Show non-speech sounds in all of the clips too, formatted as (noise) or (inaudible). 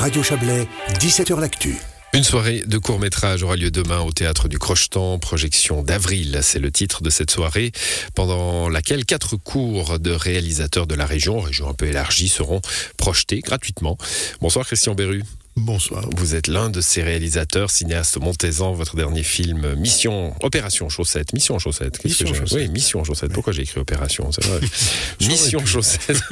Radio Chablais, 17h L'actu. Une soirée de court métrage aura lieu demain au théâtre du Crochetan, projection d'avril, c'est le titre de cette soirée, pendant laquelle quatre cours de réalisateurs de la région, région un peu élargie, seront projetés gratuitement. Bonsoir Christian Berru. Bonsoir. Vous êtes l'un de ces réalisateurs, cinéaste montaisan, votre dernier film, Mission, Opération Chaussette. Mission Chaussette. Mission que Chaussette. Oui, Mission Chaussette. Pourquoi j'ai écrit Opération C'est vrai. (laughs) Mission. Chaussette. (laughs)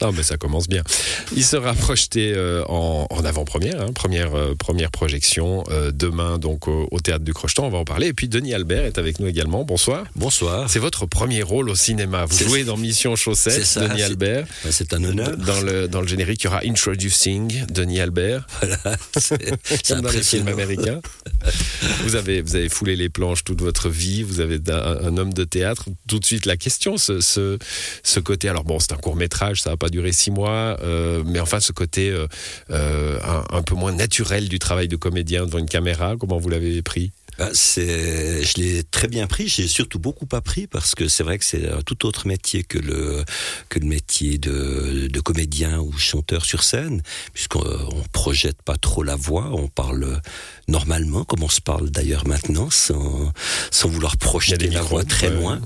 Non, mais ça commence bien. Il sera projeté euh, en, en avant-première, hein, première, euh, première projection euh, demain donc au, au théâtre du Crochetan. On va en parler. Et puis Denis Albert est avec nous également. Bonsoir. Bonsoir. C'est votre premier rôle au cinéma. Vous jouez dans Mission Chaussette, ça, Denis Albert. C'est un honneur. Dans le, dans le générique, il y aura Introducing Denis Albert. (laughs) C'est (laughs) c'est Comme dans les films impressionnant. américains. vous, avez, vous avez foulé les planches toute votre vie, vous avez un, un homme de théâtre. Tout de suite, la question, ce, ce, ce côté. Alors, bon, c'est un court métrage, ça va pas durer six mois, euh, mais enfin, ce côté euh, euh, un, un peu moins naturel du travail de comédien devant une caméra, comment vous l'avez pris? C'est- Je l'ai très bien pris. J'ai surtout beaucoup appris parce que c'est vrai que c'est un tout autre métier que le que le métier de, de comédien ou chanteur sur scène, puisqu'on on projette pas trop la voix, on parle normalement, comme on se parle d'ailleurs maintenant, sans sans vouloir projeter la voix très ouais. loin.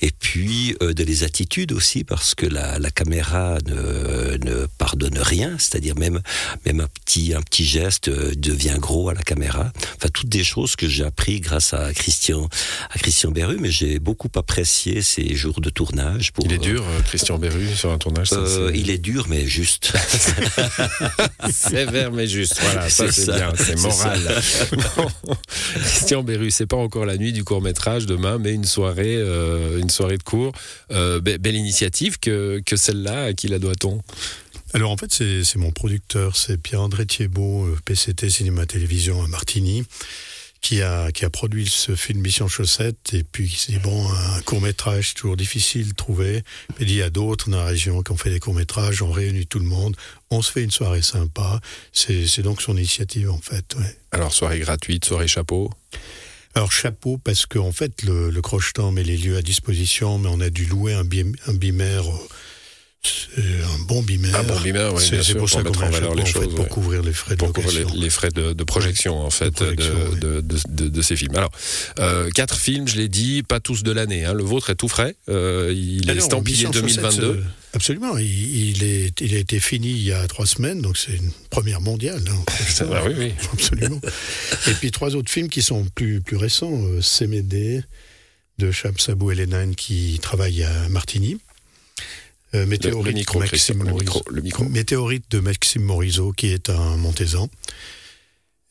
Et puis euh, de les attitudes aussi, parce que la, la caméra ne, ne pardonne rien, c'est-à-dire même même un petit un petit geste euh, devient gros à la caméra. Enfin toutes des choses que j'ai appris grâce à Christian à Christian Berru, mais j'ai beaucoup apprécié ces jours de tournage. Pour, Il est euh, dur, euh, Christian Berru, sur un tournage ça, euh, il est dur, mais juste. (laughs) Sévère mais juste, voilà, ça C'est bien, c'est moral. (laughs) Christian Berru, c'est pas encore la nuit du court métrage demain, mais une soirée, euh, une soirée de cours. Be- belle initiative que, que celle-là, à qui la doit-on? Alors en fait, c'est mon producteur, c'est Pierre-André Thiebaud, euh, PCT Cinéma Télévision à Martigny, qui a, qui a produit ce film Mission Chaussette. Et puis il s'est dit, bon, un court-métrage, c'est toujours difficile de trouver. Dit, il y a d'autres dans la région qui ont fait des courts-métrages, on réunit tout le monde, on se fait une soirée sympa. C'est donc son initiative en fait. ouais. Alors, soirée gratuite, soirée chapeau? Alors chapeau parce qu'en fait le, le crochetant met les lieux à disposition, mais on a dû louer un, bim- un bimère, c'est un bon bimère. Un bon bimère, oui, C'est- sûr, pour ça pour qu'on en valeur les en fait, choses, pour couvrir les frais de Pour couvrir location. les, les frais de, de projection, en fait, de, projection, oui. de, de, de- de- de ces films. Alors, euh, quatre films, je l'ai dit, pas tous de l'année. hein. Le vôtre est tout frais. Euh, il est Alors, estampillé Mission Chaussette, 2022. euh, absolument, il, il est, il a été fini il y a trois semaines, donc c'est une première mondiale. hein. (laughs) Ah oui, oui. (laughs) Absolument. Et puis trois autres films qui sont plus, plus récents. Sémédé de Cham Sabou Hélène qui travaille à Martigny. Euh, Météorite le micro, de Maxime le Morizot. micro, le micro. Météorite de Maxime Morizot, qui est un Montaisan.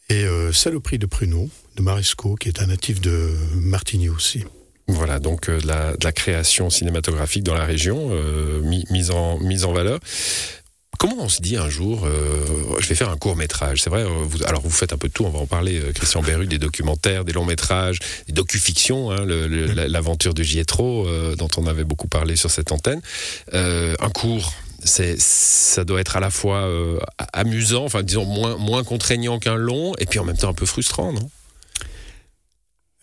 Et euh, Saloperie de Pruneau, de Maresco, qui est un natif de Martigny aussi. Voilà, donc euh, de, la, de la création cinématographique dans la région, euh, mi- mise, en, mise en valeur. Comment on se dit un jour, euh, je vais faire un court métrage C'est vrai, euh, vous, alors vous faites un peu de tout, on va en parler, euh, Christian Berru, des documentaires, des longs métrages, des docu-fictions, hein, la- l'aventure de Gietro, euh, dont on avait beaucoup parlé sur cette antenne. Euh, un court, c'est, ça doit être à la fois amusant, enfin disons moins, moins contraignant qu'un long, et puis en même temps un peu frustrant, non?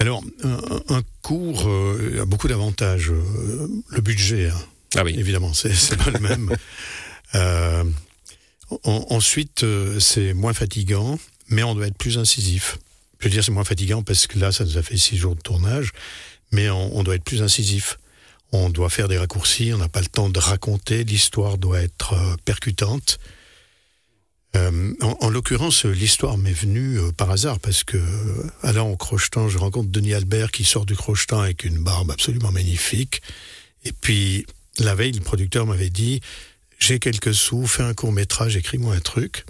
Alors, un, un cours euh, a beaucoup d'avantages. Le budget, hein, Ah oui, évidemment, c'est pas le même. (laughs) Euh, en- ensuite, euh, c'est moins fatigant, mais on doit être plus incisif. Je veux dire, c'est moins fatigant parce que là, ça nous a fait six jours de tournage, mais on, doit être plus incisif. On doit faire des raccourcis, on n'a pas le temps de raconter, l'histoire doit être euh, percutante. Euh, en en l'occurrence, l'histoire m'est venue euh, par hasard parce que, euh, allant au crochetant, je rencontre Denis Albert qui sort du crochetant avec une barbe absolument magnifique. Et puis, la veille, le producteur m'avait dit J'ai quelques sous, fais un court métrage, écris-moi un truc.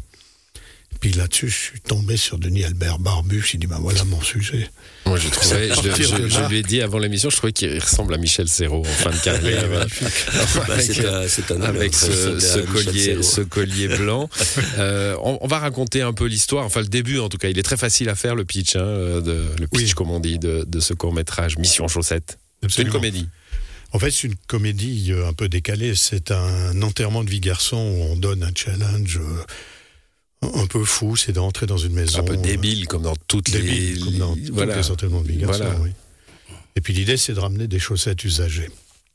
Puis là-dessus, je suis tombé sur Denis Albert Barbu. J'ai dit Ben voilà mon sujet. Moi, je, trouvais, je, lui ai dit avant l'émission, je trouvais qu'il ressemble à Michel Serrault en fin de carrière. (laughs) Bah, avec, c'est un, c'est un honneur. avec ce, collier, ce collier blanc. (laughs) Euh, on, on va raconter un peu l'histoire, enfin le début en tout cas. Il est très facile à faire le pitch, hein, euh, de, le pitch Oui. comme on dit, de, de ce court métrage Mission Chaussette. C'est une comédie. En fait, c'est une comédie euh, un peu décalée. C'est un enterrement de vie garçon où on donne un challenge euh, un peu fou. C'est d'entrer dans une maison. Un peu euh, débile comme dans toutes débile, les. comme dans voilà. tous les enterrements de vie garçon, Voilà. oui. Et puis l'idée, c'est de ramener des chaussettes usagées.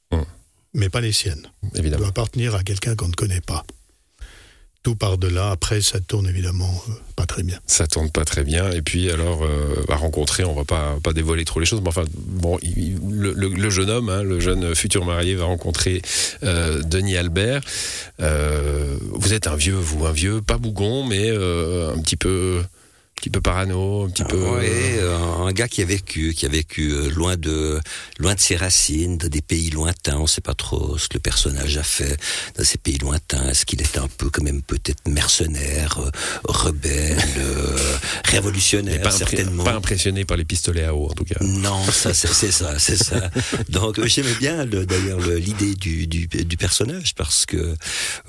Hum. Mais pas les siennes. Évidemment. doit appartenir à quelqu'un qu'on ne connaît pas. Tout par-delà. Après, ça tourne évidemment euh, pas très bien. Ça tourne pas très bien. Et puis, alors, euh, à rencontrer, on va pas, dévoiler trop les choses, mais enfin, bon, le, jeune homme, hein, le jeune futur marié, va rencontrer euh, Denis Albert. Vous êtes un vieux, vous, un vieux, pas bougon, mais un petit peu. Un petit peu parano, un petit peu. Ouais, euh, un, gars qui a vécu, qui a vécu euh, loin de, loin de ses racines, de des pays lointains. On sait pas trop ce que le personnage a fait dans ces pays lointains. Est-ce qu'il était un peu quand même peut-être mercenaire, euh, rebelle, révolutionnaire, pas, certainement. pas impressionné par les pistolets à eau, en tout cas. Non, ça c'est ça, c'est ça. (laughs) Donc euh, j'aimais bien le- d'ailleurs le- l'idée du, du, du personnage parce que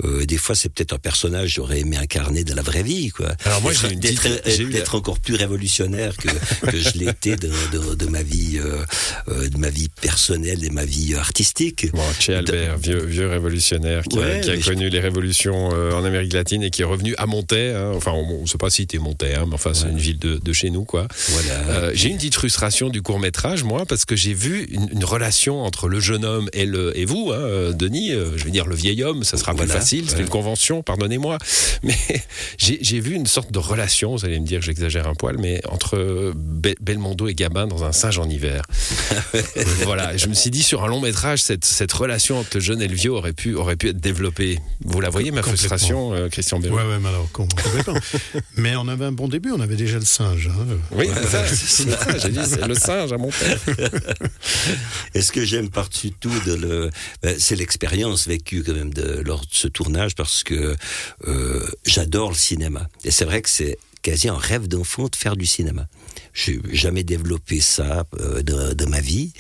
euh, des fois c'est peut-être un personnage que j'aurais aimé incarner de la vraie vie quoi. Alors moi, D'être- j'ai d'être la- encore plus révolutionnaire que, que je l'étais de, de, de ma vie euh, de ma vie personnelle et ma vie artistique. Bon, chez Albert, vieux, vieux révolutionnaire qui a, Ouais, qui a mais je- connu les révolutions en Amérique latine et qui est revenu à Montaix. hein. Enfin, on ne sait pas si c'était Montaix, hein, mais enfin, c'est Ouais. Une ville de, de chez nous, quoi. Voilà. Euh, j'ai une petite frustration du court métrage, moi, parce que j'ai vu une, une relation entre le jeune homme et, le, et vous, hein, Denis. euh, je vais dire le vieil homme, ça sera plus Voilà, facile, c'est ouais. une convention, pardonnez-moi. (laughs) Mais j'ai j'ai vu une sorte de relation, vous allez me dire que j'exagère un poil, mais entre Be- Belmondo et Gabin dans un singe en hiver. (laughs) voilà, je me suis dit sur un long métrage, cette, cette relation entre le jeune et le vieux aurait pu, aurait pu être développée. Vous la voyez, ma frustration, euh, Christian Béraud Ouais, ouais, mais alors, com- complètement. (laughs) mais on avait un bon début, on avait déjà le singe. hein. Oui, c'est ça, (laughs) ça, j'ai dit, c'est le singe à mon père. (laughs) Et ce que j'aime par-dessus tout, de le, ben, c'est l'expérience vécue quand même de, lors de ce tournage parce que euh, j'adore le cinéma. Et c'est vrai que c'est quasi un rêve d'enfant de faire du cinéma. J'ai jamais développé ça euh, de, de ma vie,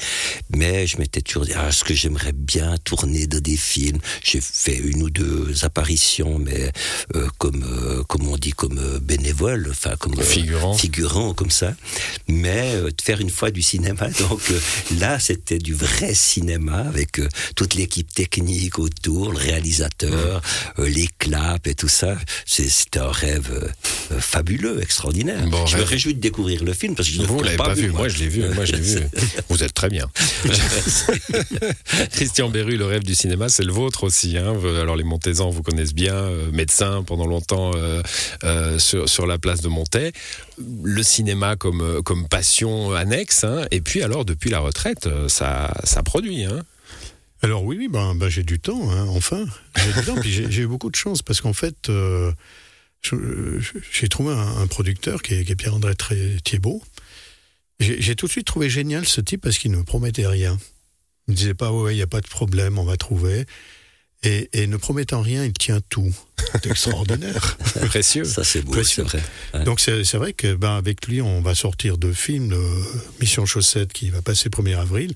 mais je m'étais toujours dit, ah, ce que j'aimerais bien tourner de des films? J'ai fait une ou deux apparitions, mais euh, comme, euh, comme on dit, comme euh, bénévole, enfin comme Figurant. figurant comme ça, mais de faire une fois du cinéma. (laughs) Donc là, c'était du vrai cinéma avec toute l'équipe technique autour, le réalisateur, euh, les claps et tout ça. C'était un rêve fabuleux, extraordinaire. Bon, je me réjouis de découvrir le film parce que je ne Vous l'avez pas, vu, moi je l'ai vu, moi je l'ai vu. (laughs) Vous êtes très bien. (laughs) Christian Berru, le rêve du cinéma, c'est le vôtre aussi. Hein. Alors les Montaisans vous connaissent bien, euh, médecin pendant longtemps euh, euh, sur, sur la place de Montaix. Le cinéma comme, comme passion annexe. hein. Et puis alors depuis la retraite, ça, ça produit. Hein. Alors oui, oui, ben, ben, j'ai du temps, hein, enfin. J'ai du temps, puis j'ai eu beaucoup de chance parce qu'en fait, euh, j'ai trouvé un, producteur qui est, Pierre-André Thiebaud. J'ai tout de suite trouvé génial ce type parce qu'il ne me promettait rien. Il ne disait pas, ouais, il n'y a pas de problème, on va trouver. Et ne promettant rien, il tient tout. C'est extraordinaire. (laughs) Précieux. Ça, c'est beau, Précieux. c'est vrai. Ouais. Donc c'est c'est vrai que ben, avec lui, on va sortir deux films, euh, Mission Chaussette qui va passer le 1er avril,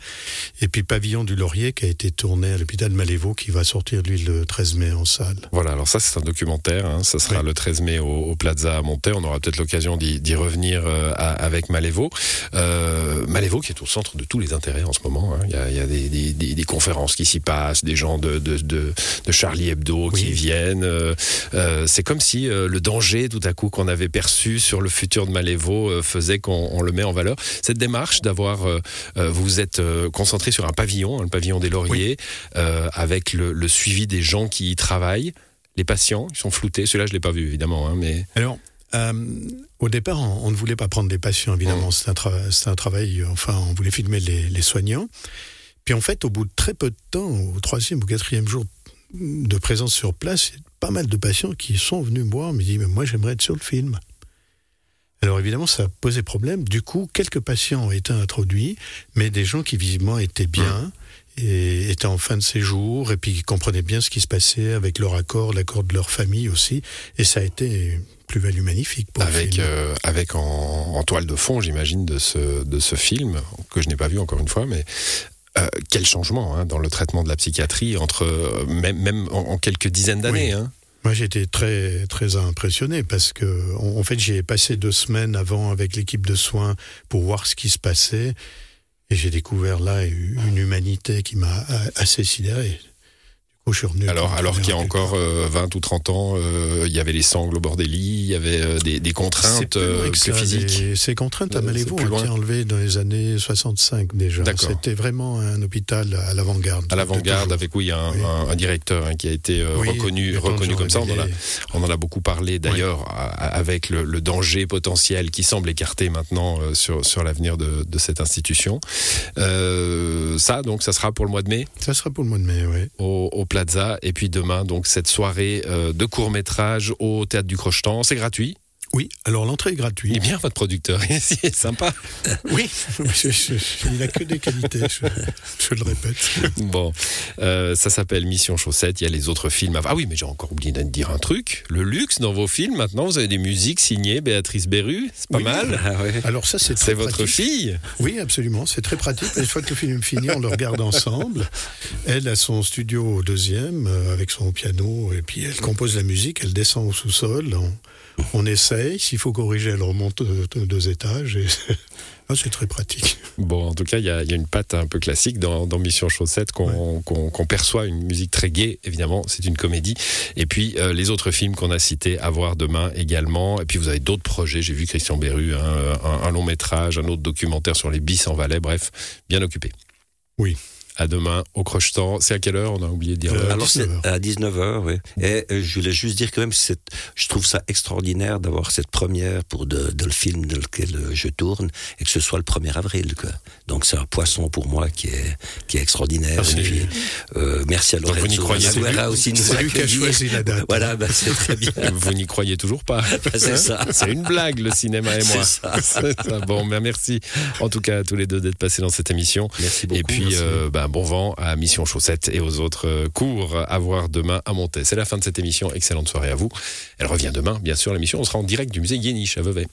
et puis Pavillon du Laurier qui a été tourné à l'hôpital Malévo qui va sortir lui le 13 mai en salle. Voilà, alors ça c'est un documentaire, hein. ça sera Oui. le 13 mai au, au Plaza à Montaix, on aura peut-être l'occasion d'y revenir euh, à- avec Malévo. Euh, Malévo qui est au centre de tous les intérêts en ce moment, hein. il y a, il y a des, des- des- des conférences qui s'y passent, des gens de, de, de, de Charlie Hebdo qui Oui. viennent. euh, c'est comme si euh, le danger tout à coup qu'on avait perçu sur le futur de Malévo euh, faisait qu'on on le met en valeur. Cette démarche d'avoir, euh, euh, vous vous êtes euh, concentré sur un pavillon, hein, le pavillon des Lauriers, euh, avec le, le suivi des gens qui y travaillent. Les patients, ils sont floutés. Celui-là, je l'ai pas vu, évidemment, hein, mais Alors, euh, au départ, on, on ne voulait pas prendre des patients, évidemment. Mm. C'est un, travail, euh, enfin, on voulait filmer les, les soignants. Puis en fait, au bout de très peu de temps, au troisième ou quatrième jour de présence sur place, pas mal de patients qui sont venus me voir, me disent, mais moi j'aimerais être sur le film. Alors évidemment, ça a posé problème. Du coup, quelques patients ont été introduits, mais des gens qui visiblement étaient bien et étaient en fin de séjour et puis qui comprenaient bien ce qui se passait avec leur accord, l'accord de leur famille aussi. Et ça a été une plus-value magnifique pour avec, film. euh, avec en, en toile de fond, j'imagine, de ce, de ce film, que je n'ai pas vu encore une fois, mais euh, quel changement hein, dans le traitement de la psychiatrie entre euh, même, même en, en quelques dizaines d'années. Oui. hein. Moi, j'étais très très impressionné parce que, en en fait, j'y ai passé deux semaines avant avec l'équipe de soins pour voir ce qui se passait, et j'ai découvert là une humanité qui m'a assez sidéré. Du Oh, je suis revenu Alors, alors qu'il y a encore euh, 20 ou 30 ans, euh, il y avait les sangles au bord des lits, il y avait euh, des, des contraintes euh, que physiques. les- Ces contraintes à Malévo ont été enlevées dans les années 65 déjà. C'était vraiment un hôpital à l'avant-garde. À l'avant-garde, avec oui, un, Oui. un- un directeur hein, qui a été euh, Oui, reconnu, reconnu comme ça. On en, a, Révélé. on en a beaucoup parlé d'ailleurs, avec le, le danger potentiel qui semble écarté maintenant sur, sur l'avenir de, de cette institution. Ça, donc, ça sera pour le mois de mai? Ça sera pour le mois de mai, oui. au, au Plaza. Et puis demain, donc, cette soirée euh, de court-métrage au Théâtre du Crochetan. C'est gratuit. Oui, alors l'entrée est Il est gratuite. bien, votre producteur. (laughs) c'est sympa. Oui, je- je- il n'a que des qualités, je, je le répète. Bon, euh, ça s'appelle Mission Chaussette. Il y a les autres films. Ah oui, mais j'ai encore oublié de dire un truc. Le luxe dans vos films, maintenant, vous avez des musiques signées Béatrice Berru. C'est pas Oui. mal. Ah ouais. Alors ça, c'est C'est votre pratique. fille. Oui, absolument. C'est très pratique. Une fois que le film est fini, on le regarde ensemble. Elle a son studio au deuxième euh, avec son piano et puis elle compose la musique. Elle descend au sous-sol. On, on S'il faut corriger, elle remonte euh, deux, étages. Et (laughs) Ah, c'est très pratique. Bon, en tout cas, il y a, il y a une patte un peu classique dans, dans Mission Chaussette qu'on perçoit une musique très gaie. Évidemment, c'est une comédie. Et puis euh, les autres films qu'on a cités à voir demain également. Et puis vous avez d'autres projets. J'ai vu Christian Berru, hein, un, un long métrage, un autre documentaire sur les bis en Valais. Bref, bien occupé. Oui. À demain au Crochetan. C'est à quelle heure On a oublié de dire. Euh. Alors c'est 19 à 19h, oui. Et euh, je voulais juste dire quand même, c'est- je trouve ça extraordinaire d'avoir cette première pour de, de le film dans lequel euh, je tourne et que ce soit le 1er avril. Quoi. Donc c'est un poisson pour moi qui est, qui est extraordinaire. Ah, c'est- Et puis, euh, merci à Donc vous Lorenzo n'y croyez pas. aussi de nous C'est lui qui a choisi la date. Voilà, bah, c'est très bien. (laughs) Vous n'y croyez toujours pas. (laughs) C'est ça. C'est une blague, le cinéma et moi. C'est ça. (laughs) C'est ça. Bon, ben merci en tout cas à tous les deux d'être passés dans cette émission. Merci beaucoup. Et puis, merci. euh, bon vent à Mission Chaussette et aux autres euh, cours à voir demain à Montaix. C'est la fin de cette émission. Excellente soirée à vous. Elle revient demain, bien sûr, l'émission. On sera en direct du musée Yéniche à Vevey.